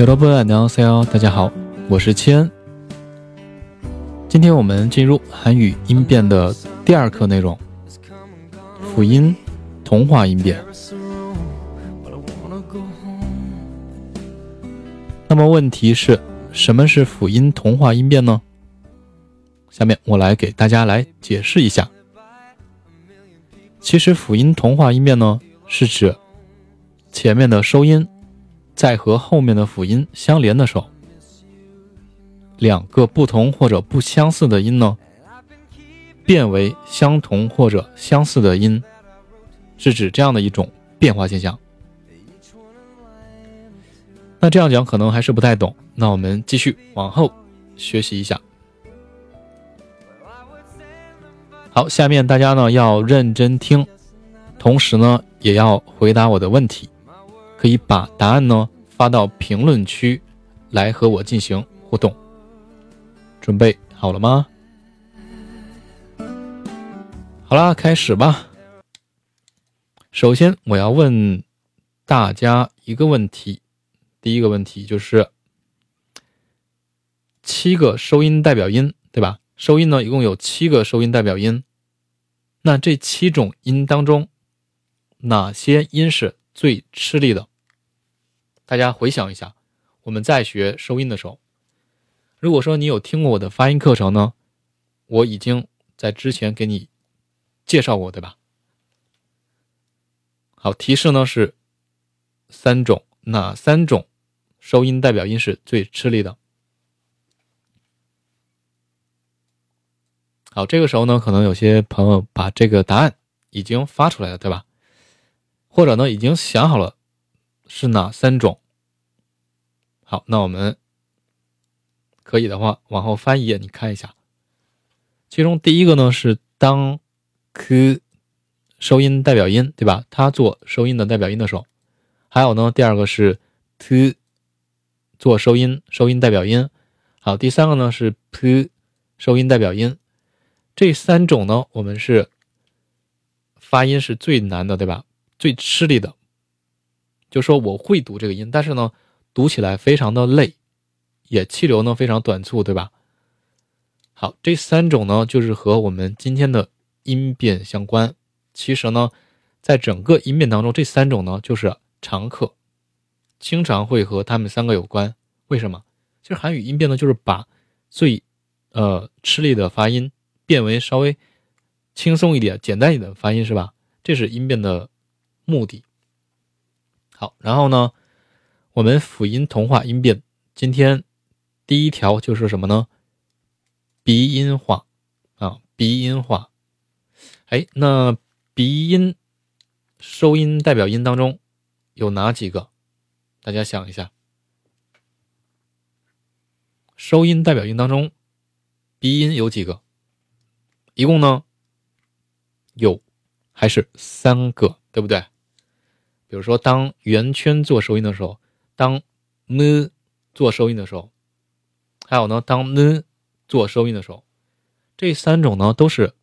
여러분安녕하세요，大家好，我是千。今天我们进入韩语音变的第二课内容，辅音同化音变。那么问题是什么是辅音同化音变呢？下面我来给大家来解释一下。其实辅音同化音变呢，是指前面的收音 在和后面的辅音相连的时候，两个不同或者不相似的音呢，变为相同或者相似的音，是指这样的一种变化现象。那这样讲可能还是不太懂，那我们继续往后学习一下。好，下面大家呢要认真听，同时呢也要回答我的问题，可以把答案呢发到评论区来和我进行互动。准备好了吗？好啦，开始吧。首先我要问大家一个问题。第一个问题就是七个收音代表音，对吧？收音呢，一共有七个收音代表音。那这七种音当中，哪些音是最吃力的？大家回想一下，我们在学收音的时候，如果说你有听过我的发音课程呢，我已经在之前给你介绍过，对吧？好，提示呢是三种，哪三种？收音代表音是最吃力的。好，这个时候呢，可能有些朋友把这个答案已经发出来了，对吧？或者呢，已经想好了是哪三种。好，那我们可以的话，往后翻一页，你看一下。其中第一个呢是当 k 收音代表音，对吧？它做收音的代表音的时候，还有呢，第二个是 t。做收音，收音代表音。好，第三个呢是 p，收音代表音。这三种呢，我们是发音是最难的，对吧？最吃力的。就说我会读这个音，但是呢，读起来非常的累，也气流呢非常短促，对吧？好，这三种呢，就是和我们今天的音变相关。其实呢，在整个音变当中，这三种呢就是常客。经常会和他们三个有关，为什么？其实韩语音变呢，就是把最呃吃力的发音变为稍微轻松一点、简单一点的发音，是吧？这是音变的目的。好，然后呢，我们辅音同化音变，今天第一条就是什么呢？鼻音化啊，鼻音化。哎，那鼻音收音代表音当中有哪几个？大家想一下，收音代表音当中，鼻音有几个？一共呢有还是三个，对不对？比如说，当圆圈做收音的时候，当 n 做收音的时候，还有呢，当 n 做收音的时候，这三种呢都是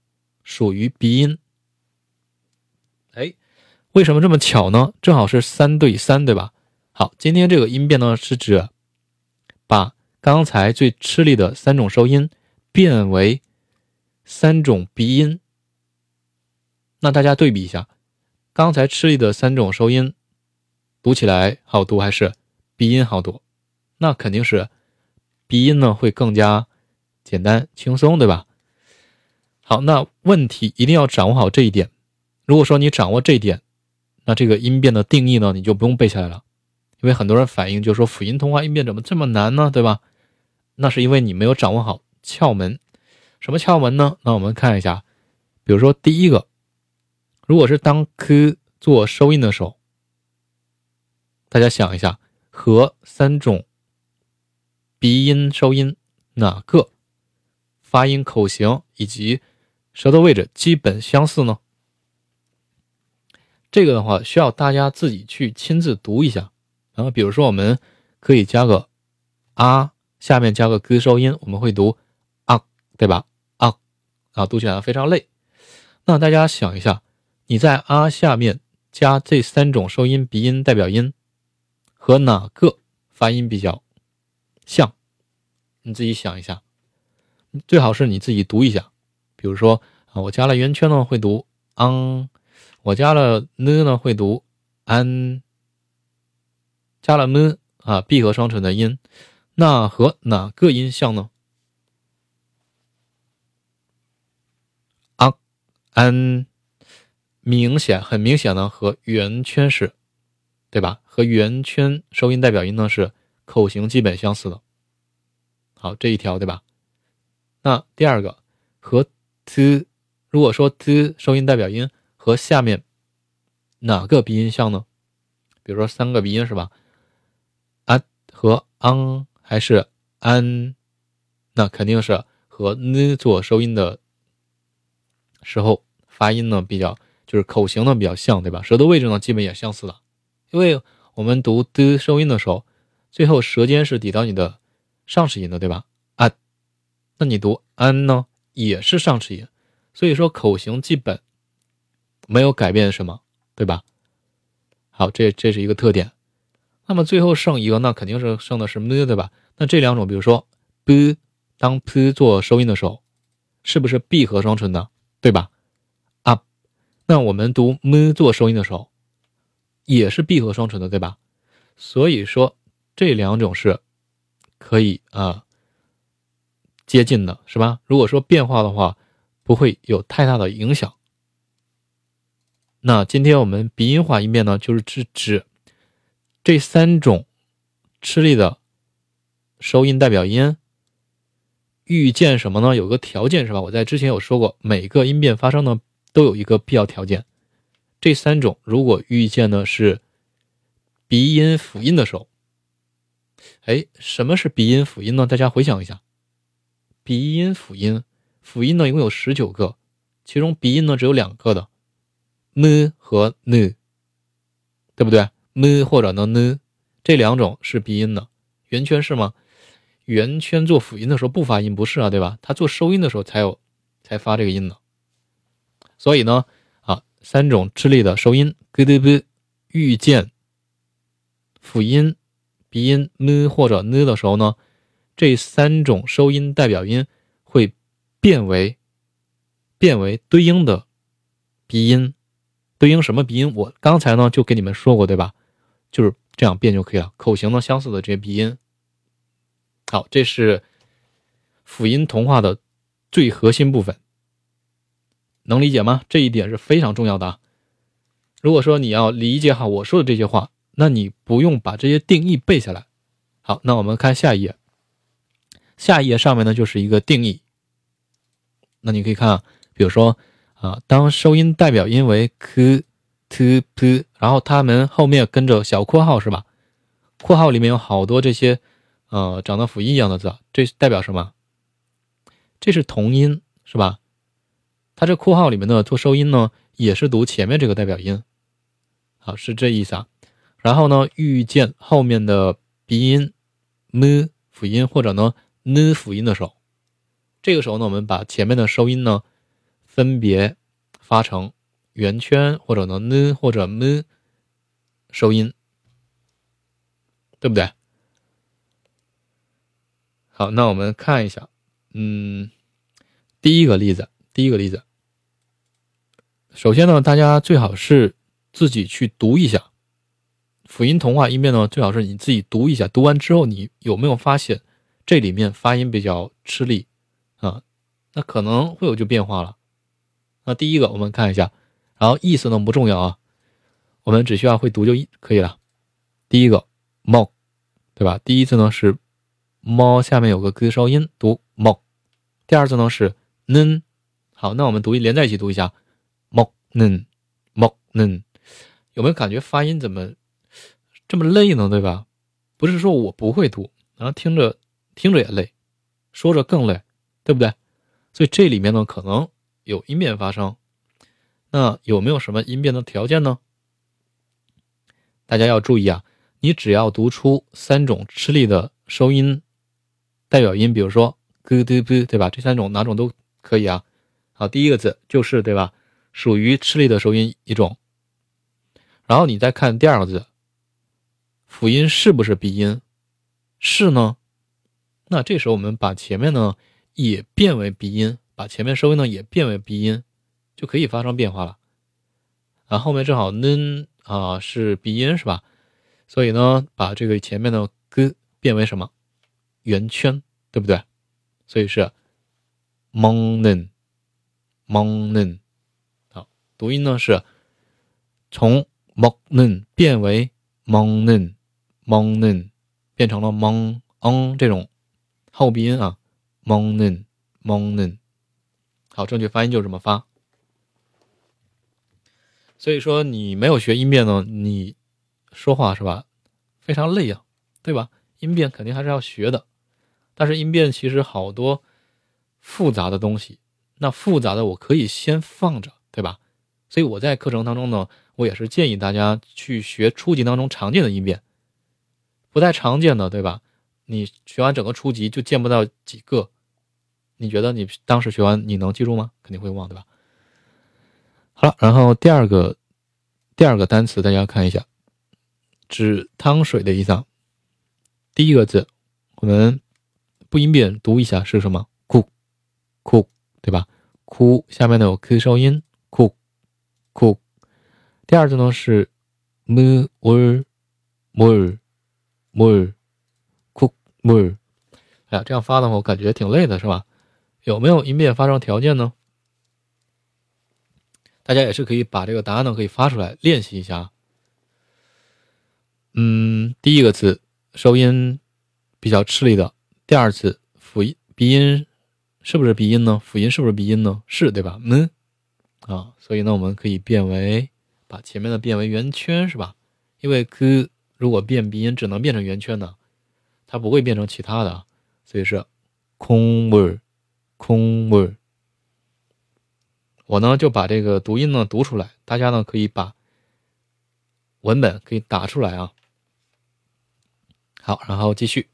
属于鼻音。哎，为什么这么巧呢？正好是三对三，对吧？好，今天这个音变呢，是指把刚才最吃力的三种收音变为三种鼻音。那大家对比一下，刚才吃力的三种收音读起来好读还是鼻音好读？那肯定是鼻音呢会更加简单轻松，对吧？好，那问题一定要掌握好这一点。如果说你掌握这一点，那这个音变的定义呢，你就不用背下来了。因为很多人反映，就是说辅音通话音变怎么这么难呢？对吧？那是因为你没有掌握好窍门。什么窍门呢？那我们看一下，比如说第一个，如果是当 k 做收音的时候，大家想一下，和三种鼻音收音哪个发音口型以及舌头位置基本相似呢？这个的话，需要大家自己去亲自读一下。然后，比如说，我们可以加个啊，下面加个 g 收音，我们会读啊，对吧？啊，啊，读起来非常累。那大家想一下，你在啊下面加这三种收音鼻音代表音，和哪个发音比较像？你自己想一下，最好是你自己读一下。比如说啊，我加了圆圈呢，会读 ang；我加了 n 呢，会读 an；加了 m 啊，闭合双唇的音，那和哪个音像呢？啊，an，明显很明显呢，和圆圈是，对吧？和圆圈收音代表音呢是口型基本相似的。好，这一条对吧？那第二个和 t，如果说 t 收音代表音和下面哪个鼻音像呢？比如说三个鼻音是吧？啊和 ang 还是 an，那肯定是和 n 做收音的时候发音呢比较，就是口型呢比较像，对吧？舌头位置呢基本也相似的，因为我们读的收音的时候，最后舌尖是抵到你的。上齿龈的对吧？啊，那你读安呢，也是上齿龈，所以说口型基本没有改变什么，对吧？好，这这是一个特点。那么最后剩一个，那肯定是剩的是 m，对吧？那这两种，比如说 b，当 p 做收音的时候，是不是闭合双唇的，对吧？啊，那我们读 m 做收音的时候，也是闭合双唇的，对吧？所以说这两种是。可以啊，接近的是吧？如果说变化的话，不会有太大的影响。那今天我们鼻音化音变呢，就是指指这三种吃力的收音代表音遇见什么呢？有个条件是吧？我在之前有说过，每个音变发生呢都有一个必要条件。这三种如果遇见的是鼻音辅音的时候。哎，什么是鼻音辅音呢？大家回想一下，鼻音辅音，辅音呢一共有十九个，其中鼻音呢只有两个的呢和 n，对不对呢或者呢 n，这两种是鼻音的。圆圈是吗？圆圈做辅音的时候不发音，不是啊，对吧？它做收音的时候才有，才发这个音呢。所以呢，三种吃力的收音，g d b，遇见辅音。鼻音 n 或者 n 的时候呢，这三种收音代表音会变为变为对应的鼻音，对应什么鼻音？我刚才呢就给你们说过，对吧？就是这样变就可以了。口型呢相似的这些鼻音，好，这是辅音同化的最核心部分，能理解吗？这一点是非常重要的。如果说你要理解好我说的这些话。那你不用把这些定义背下来。好，那我们看下一页。下一页上面呢就是一个定义。那你可以看啊，比如说啊，当收音代表音为 k、t、p，然后它们后面跟着小括号是吧？括号里面有好多这些呃长得辅音一样的字，这代表什么？这是同音是吧？它这括号里面的做收音呢，也是读前面这个代表音。好，是这意思啊。然后呢，遇见后面的鼻音 n 辅音或者呢 n 辅音的时候，这个时候呢，我们把前面的收音呢分别发成圆圈或者呢 n 或者 m 收音，对不对？好，那我们看一下，嗯，第一个例子，第一个例子，首先呢，大家最好是自己去读一下。辅音同化音变呢，最好是你自己读一下，读完之后你有没有发现这里面发音比较吃力啊？那可能会有就变化了。那第一个我们看一下，然后意思呢不重要啊，我们只需要会读就可以了。第一个猫，对吧？第一次呢是猫下面有个 g 收音，读猫。第二次呢是 n，好，那我们读连在一起读一下，猫 n 猫 n，有没有感觉发音怎么？这么累呢，对吧？不是说我不会读，然后听着听着也累，说着更累，对不对？所以这里面呢可能有音变发生。那有没有什么音变的条件呢？大家要注意啊，你只要读出三种吃力的收音代表音，比如说 g d b，对吧？这三种哪种都可以啊。好，第一个字就是对吧？属于吃力的收音一种。然后你再看第二个字。辅音是不是鼻音？是呢？那这时候我们把前面呢也变为鼻音，把前面收音呢也变为鼻音，就可以发生变化了。啊，后面正好 n 啊是鼻音是吧？所以呢，把这个前面的 g 变为什么圆圈，对不对？所以是 mon nen mon nen。读音呢是从 mon nen 变为 mon nen mon nen。变成了蒙嗯这种后鼻音啊，蒙嫩蒙嫩，好，正确发音就这么发。所以说你没有学音变呢，你说话是吧，非常累啊，对吧？音变肯定还是要学的，但是音变其实好多复杂的东西，那复杂的我可以先放着，对吧？所以我在课程当中呢，我也是建议大家去学初级当中常见的音变。不太常见的，对吧？你学完整个初级就见不到几个，你觉得你当时学完你能记住吗？肯定会忘，对吧？好了，然后第二个第二个单词大家看一下，指汤水的意思。第一个字我们不音变读一下是什么？哭哭，对吧？哭下面呢有 k 收音，哭哭。第二字呢是 m u r 木儿，哭木儿，哎呀，这样发的话，我感觉挺累的，是吧？有没有音变发生条件呢？大家也是可以把这个答案呢可以发出来练习一下。嗯，第一个字收音比较吃力的，第二次辅音鼻音是不是鼻音呢？辅音是不是鼻音呢？是对吧？嗯，啊，所以呢，我们可以变为把前面的变为圆圈，是吧？因为 g。如果变鼻音只能变成圆圈呢，它不会变成其他的，所以是空味儿，空味儿。我呢就把这个读音呢读出来，大家呢可以把文本可以打出来啊。好，然后继续。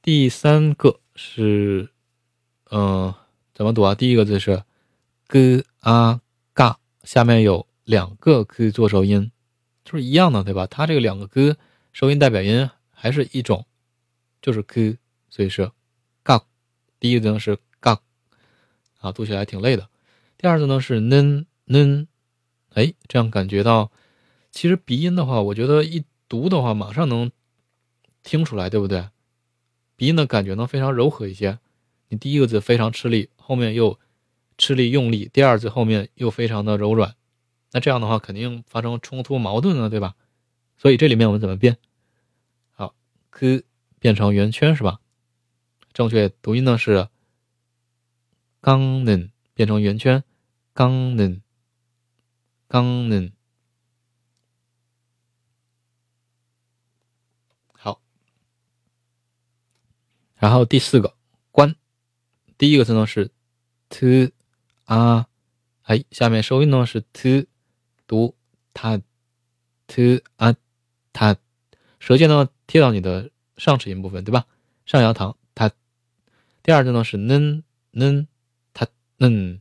第三个是，嗯，怎么读啊？第一个字是 g a g，下面有两个可以做收音。就是一样的，对吧？它这个两个 g 收音代表音还是一种，就是 “q”，所以是 g。第一个呢是 g，啊，读起来挺累的。第二个呢是 n n，哎，这样感觉到，其实鼻音的话，我觉得一读的话马上能听出来，对不对？鼻音的感觉呢非常柔和一些。你第一个字非常吃力，后面又吃力用力，第二字后面又非常的柔软。那这样的话肯定发生冲突矛盾了，对吧？所以这里面我们怎么变？好，k 变成圆圈是吧？正确读音呢是 gan 变成圆圈，刚嫩，刚嫩。好，然后第四个关，第一个字呢是 t 啊，哎，下面收音呢是 t。读它，t 啊，它，舌尖呢贴到你的上齿龈部分，对吧？上牙膛，它。第二个呢是 n n，它 n，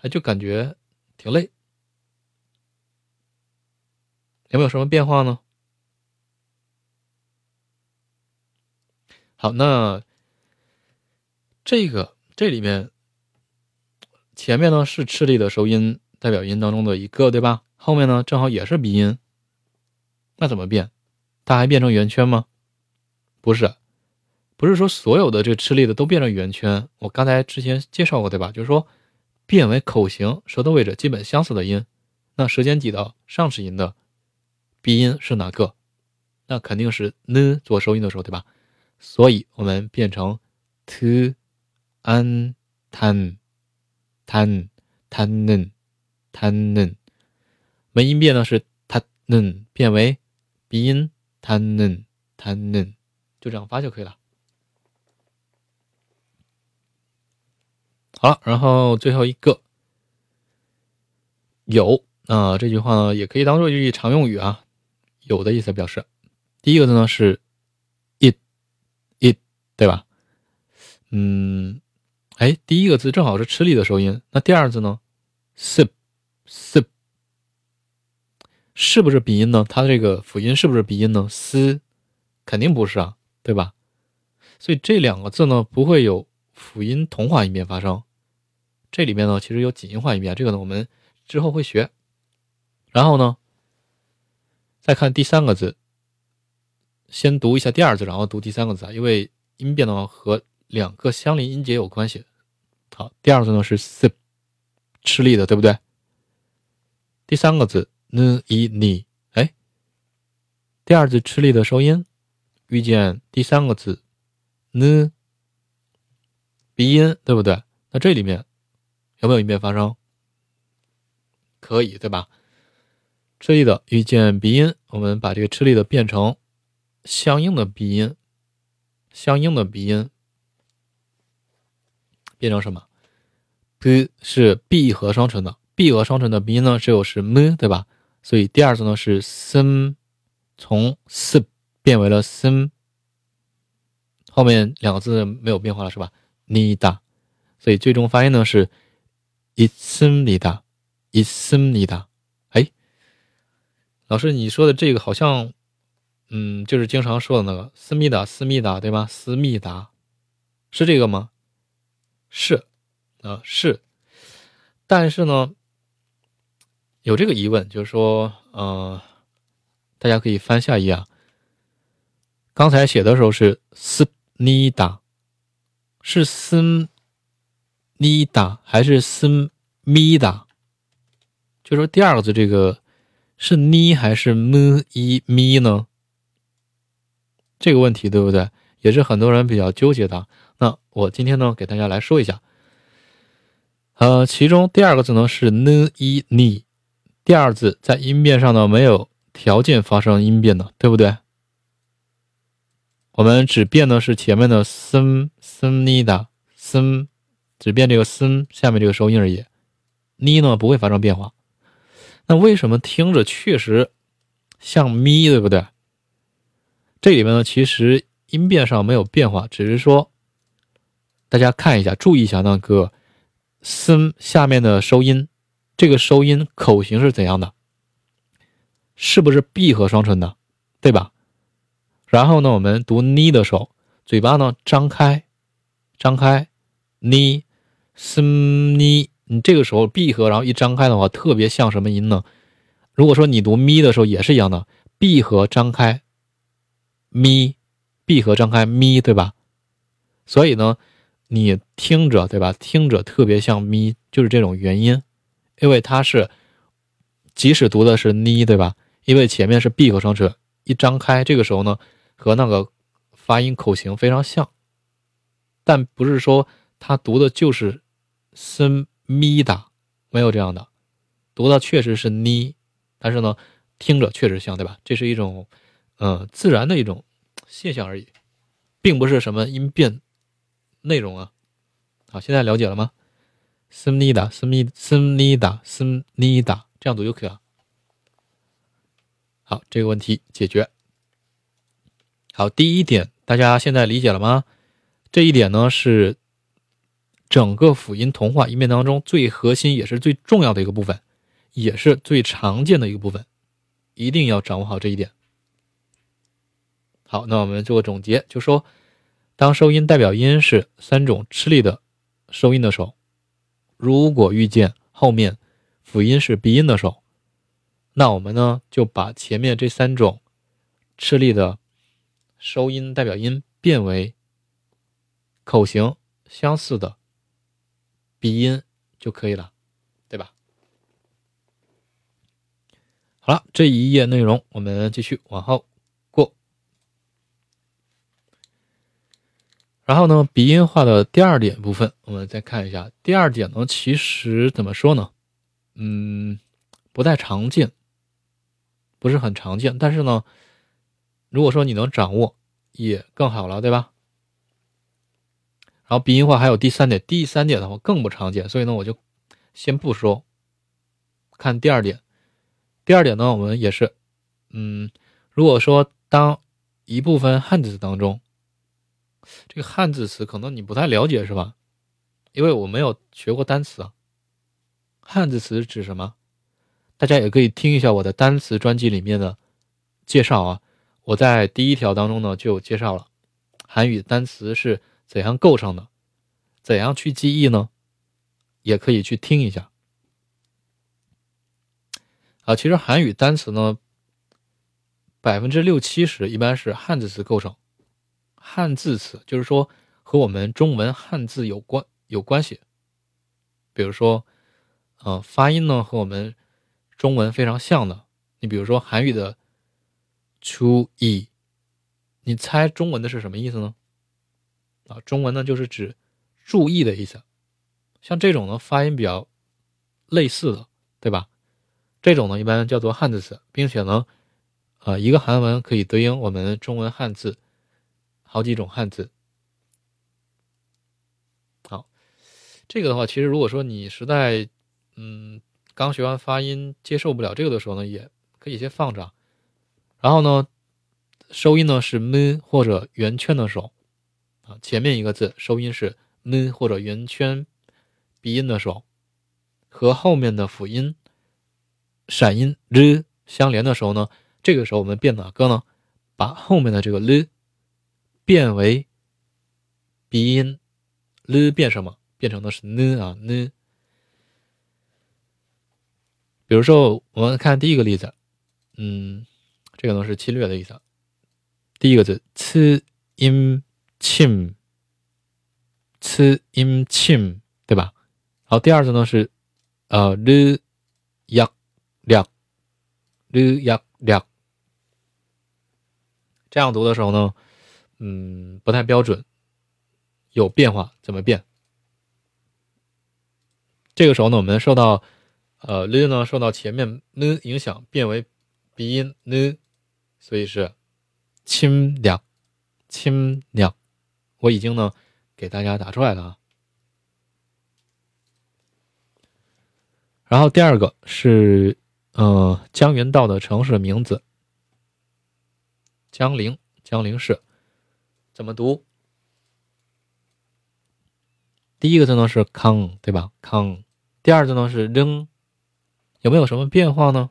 哎，就感觉挺累。有没有什么变化呢？好，那这个这里面前面呢是吃力的收音代表音当中的一个，对吧？后面呢，正好也是鼻音，那怎么变？它还变成圆圈吗？不是，不是说所有的这个吃力的都变成圆圈。我刚才之前介绍过，对吧？就是说，变为口型、舌头位置基本相似的音，那舌尖抵到上齿龈的鼻音是哪个？那肯定是 n 做收音的时候，对吧？所以我们变成 t an tan tan tan tan。门音变呢是它嫩变为鼻音，它嫩它嫩，就这样发就可以了。好了，然后最后一个有啊，这句话呢也可以当做一句常用语啊。有的意思表示，第一个字呢是 it it 对吧？嗯，哎，第一个字正好是吃力的收音，那第二个字呢，sip sip。是不是鼻音呢？它这个辅音是不是鼻音呢？s，肯定不是啊，对吧？所以这两个字呢不会有辅音同化音变发生。这里面呢其实有紧音化音变，这个呢我们之后会学。然后呢，再看第三个字，先读一下第二字，然后读第三个字啊，因为音变呢和两个相邻音节有关系。好，第二个字呢是 sip，吃力的，对不对？第三个字 n i ni，哎，第二字吃力的收音遇见第三个字 n 鼻音，对不对？那这里面有没有音变发生？可以，对吧？吃力的遇见鼻音，我们把这个吃力的变成相应的鼻音，相应的鼻音变成什么？？b 是闭合双唇的，闭合双唇的鼻音呢只有是 m，对吧？所以第二字呢是 s，从 s 变为了 s，后面两个字没有变化了，是吧？你哒，所以最终发音呢是 ism 你哒，ism 你哒。老师，你说的这个好像，嗯，就是经常说的那个思密达，思密达，对吧？思密达，是这个吗？是，啊是，但是呢，有这个疑问，就是说，呃，大家可以翻下一页，刚才写的时候是思密达，是思密达还是思密达？就说第二个字这个。是呢还是么一咪呢？这个问题对不对？也是很多人比较纠结的。那我今天呢，给大家来说一下。呃，其中第二个字呢是呢一你，第二字在音变上呢没有条件发生音变的，对不对？我们只变的是前面的森森尼达森，只变这个森下面这个收音而已。呢呢不会发生变化。那为什么听着确实像咪，对不对？这里面呢，其实音变上没有变化，只是说大家看一下，注意一下那个森下面的收音，这个收音口型是怎样的？是不是闭合双唇的，对吧？然后呢，我们读呢的时候，嘴巴呢张开，张开，呢，森呢。你这个时候闭合，然后一张开的话，特别像什么音呢？如果说你读咪的时候也是一样的，闭合张开，咪，闭合张开咪，对吧？所以呢，你听着，对吧？听着特别像咪，就是这种原因，因为它是即使读的是呢，对吧？因为前面是闭合双唇，一张开，这个时候呢，和那个发音口型非常像，但不是说它读的就是森。咪哒，没有这样的，读的确实是呢，但是呢，听着确实像，对吧？这是一种，呃，自然的一种现象而已，并不是什么音变内容啊。好，现在了解了吗？斯尼达，斯密，斯尼达，斯尼达，这样读就可以了。好，这个问题解决。好，第一点，大家现在理解了吗？这一点呢是。整个辅音同化音变当中最核心也是最重要的一个部分，也是最常见的一个部分，一定要掌握好这一点。好，那我们做个总结，就说当收音代表音是三种吃力的收音的时候，如果遇见后面辅音是鼻音的时候，那我们呢就把前面这三种吃力的收音代表音变为口型相似的。鼻音就可以了，对吧？好了，这一页内容我们继续往后过。然后呢，鼻音化的第二点部分，我们再看一下。第二点呢，其实怎么说呢？嗯，不太常见，不是很常见。但是呢，如果说你能掌握，也更好了，对吧？然后鼻音化还有第三点，第三点的话更不常见，所以呢我就先不说。看第二点，第二点呢我们也是，嗯，如果说当一部分汉字当中，这个汉字词可能你不太了解是吧？因为我没有学过单词啊。汉字词指什么？大家也可以听一下我的单词专辑里面的介绍啊，我在第一条当中呢就有介绍了。韩语单词是怎样构成的，怎样去记忆呢？也可以去听一下。啊，其实韩语单词呢，百分之六七十一般是汉字词构成，汉字词就是说和我们中文汉字有关有关系。比如说，呃，发音呢和我们中文非常像的。你比如说韩语的“注意”，你猜中文的是什么意思呢？啊，中文呢就是指注意的意思。像这种呢，发音比较类似的，对吧？这种呢，一般叫做汉字词，并且呢，呃，一个韩文可以对应我们中文汉字好几种汉字。好，这个的话，其实如果说你实在嗯刚学完发音接受不了这个的时候呢，也可以先放着。然后呢，收音呢是 m 或者圆圈的手啊，前面一个字收音是 m 或者圆圈鼻音的手，和后面的辅音。闪音 l 相连的时候呢，这个时候我们变哪个呢？把后面的这个 l 变为鼻音 l 变什么？变成的是 n 啊 n。比如说，我们看第一个例子，嗯，这个呢是侵略的意思。第一个字 c im chim c im chim，对吧？好，第二字呢是呃 l yak。两，l 呀两，这样读的时候呢，嗯，不太标准，有变化，怎么变？这个时候呢，我们受到呃 l 呢受到前面 n 影响，变为鼻音 n，所以是清两清两，我已经呢给大家打出来了啊。然后第二个是。呃，江原道的城市名字，江陵，江陵市，怎么读？第一个字呢是康，对吧？康。第二字呢是扔，有没有什么变化呢？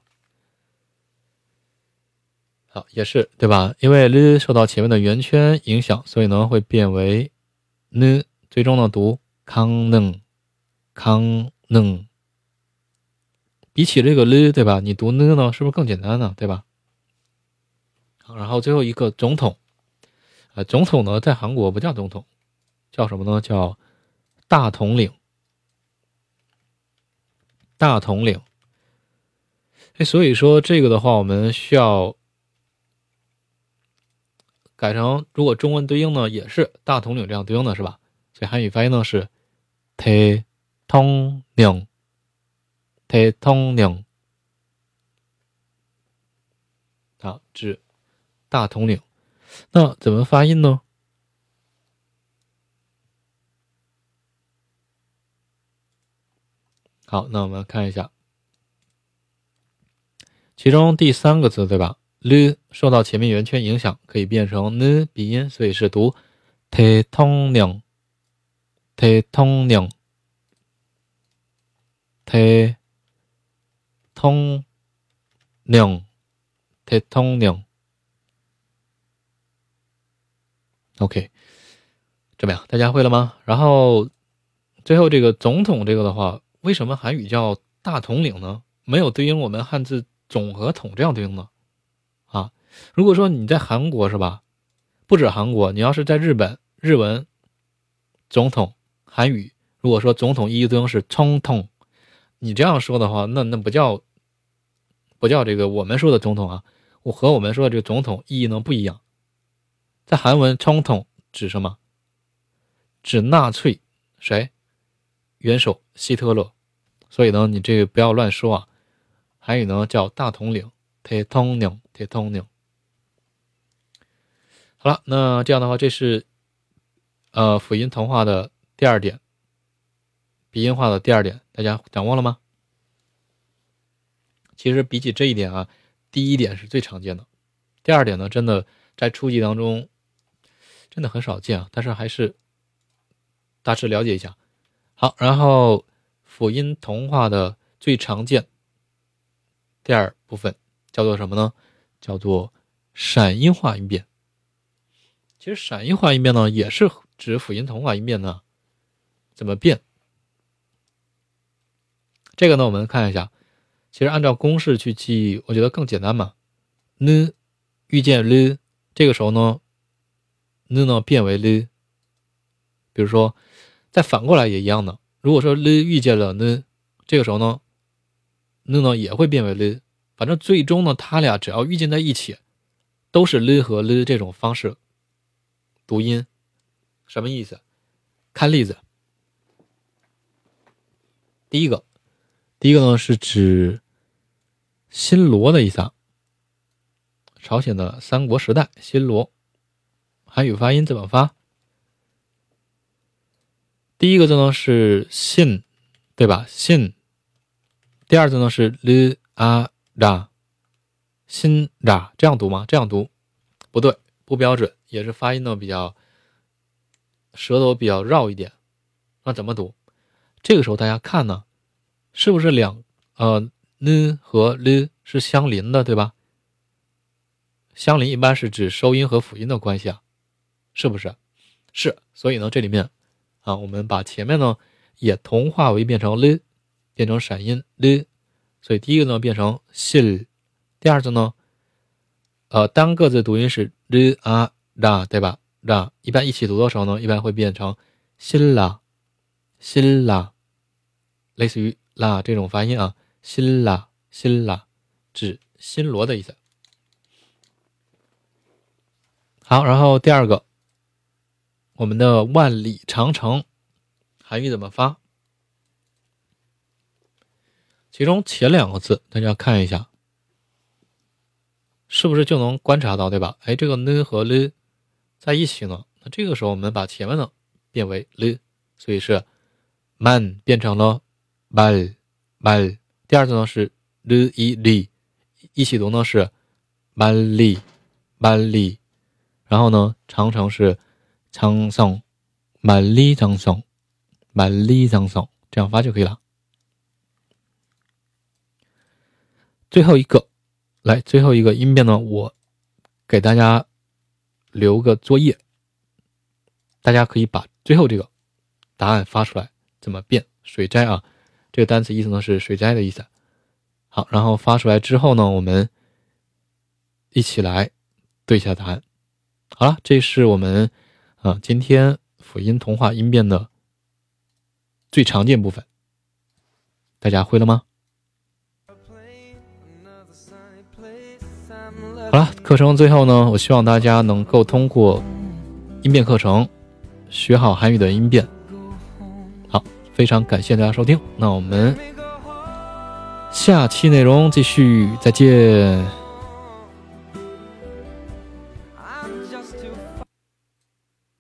好，也是对吧？因为 l 受到前面的圆圈影响，所以呢会变为 n，最终呢读康能，康能。比起这个 l 对吧？你读 n 呢，是不是更简单呢？对吧？好然后最后一个总统，呃，总统呢，在韩国不叫总统，叫什么呢？叫大统领。大统领。哎，所以说这个的话，我们需要改成，如果中文对应呢，也是大统领这样对应的是吧？所以韩语发音呢是대统领。대통령啊，指大统领。 那怎么发音呢？好那我们看一下。其中第三个字对吧 l 受到前面圆圈影响可以变成呢鼻音所以是读 ti tongue ti tongue ti tongue ti tongue OK，怎么样？大家会了吗？然后最后这个总统这个的话，为什么韩语叫大统领呢？没有对应我们汉字总和统这样对应呢？啊，如果说你在韩国是吧？不止韩国，你要是在日本，日文总统韩语，如果说总统一对应是冲统，你这样说的话，那那不叫。不叫这个我们说的总统啊，我和我们说的这个总统意义呢不一样。在韩文，总统指什么？指纳粹谁？元首希特勒。所以呢，你这个不要乱说啊。韩语呢叫大统领，铁通领，铁通领。好了，那这样的话，这是呃辅音同化的第二点，鼻音化的第二点，大家掌握了吗？其实比起这一点啊，第一点是最常见的，第二点呢，真的在初级当中真的很少见啊。但是还是大致了解一下。好，然后辅音同化的最常见第二部分叫做什么呢？叫做闪音化音变。其实闪音化音变呢，也是指辅音同化音变呢，怎么变？这个呢，我们看一下，其实按照公式去记，我觉得更简单嘛。呢遇见 l，这个时候呢，n 呢变为 l。比如说，再反过来也一样的。如果说 l 遇见了 n，这个时候呢，n 呢也会变为 l。反正最终呢，它俩只要遇见在一起，都是 l 和 l 这种方式读音。什么意思？看例子。第一个，第一个呢是指新罗的意思。朝鲜的三国时代，新罗。韩语发音怎么发？第一个字呢是“信”，对吧？“信”。第二字呢是 “l a ra”，“ 新 ra” 这样读吗？这样读不对，不标准，也是发音呢比较舌头比较绕一点。那怎么读？这个时候大家看呢，是不是两呃 “n” 和 “l” 是相邻的，对吧？相邻一般是指收音和辅音的关系啊，是不是？是。所以呢，这里面。啊，我们把前面呢也同化为变成 l，变成闪音 l，所以第一个呢变成新第二个呢，呃单个字读音是 l a r 对吧？r 一般一起读的时候呢，一般会变成 silla，silla，类似于 la 这种发音啊，silla，silla，指新罗的意思。好，然后第二个。我们的万里长城，韩语怎么发？其中前两个字，大家看一下，是不是就能观察到，对吧？哎，这个 n 和 l 在一起呢，那这个时候我们把前面的变为 l，所以是 man 变成了 bal bal。第二字呢是 l i li，一起读呢是 bali bali。然后呢，长城是。长松，满里长松，满里长松，这样发就可以了。最后一个，来最后一个音变呢，我给大家留个作业，大家可以把最后这个答案发出来，怎么变？水灾啊，这个单词意思呢是水灾的意思。好，然后发出来之后呢，我们一起来对一下答案。好了，这是我们。啊，今天辅音同化音变的最常见部分，大家会了吗？好了，课程最后呢，我希望大家能够通过音变课程学好韩语的音变。好，非常感谢大家收听，那我们下期内容继续，再见。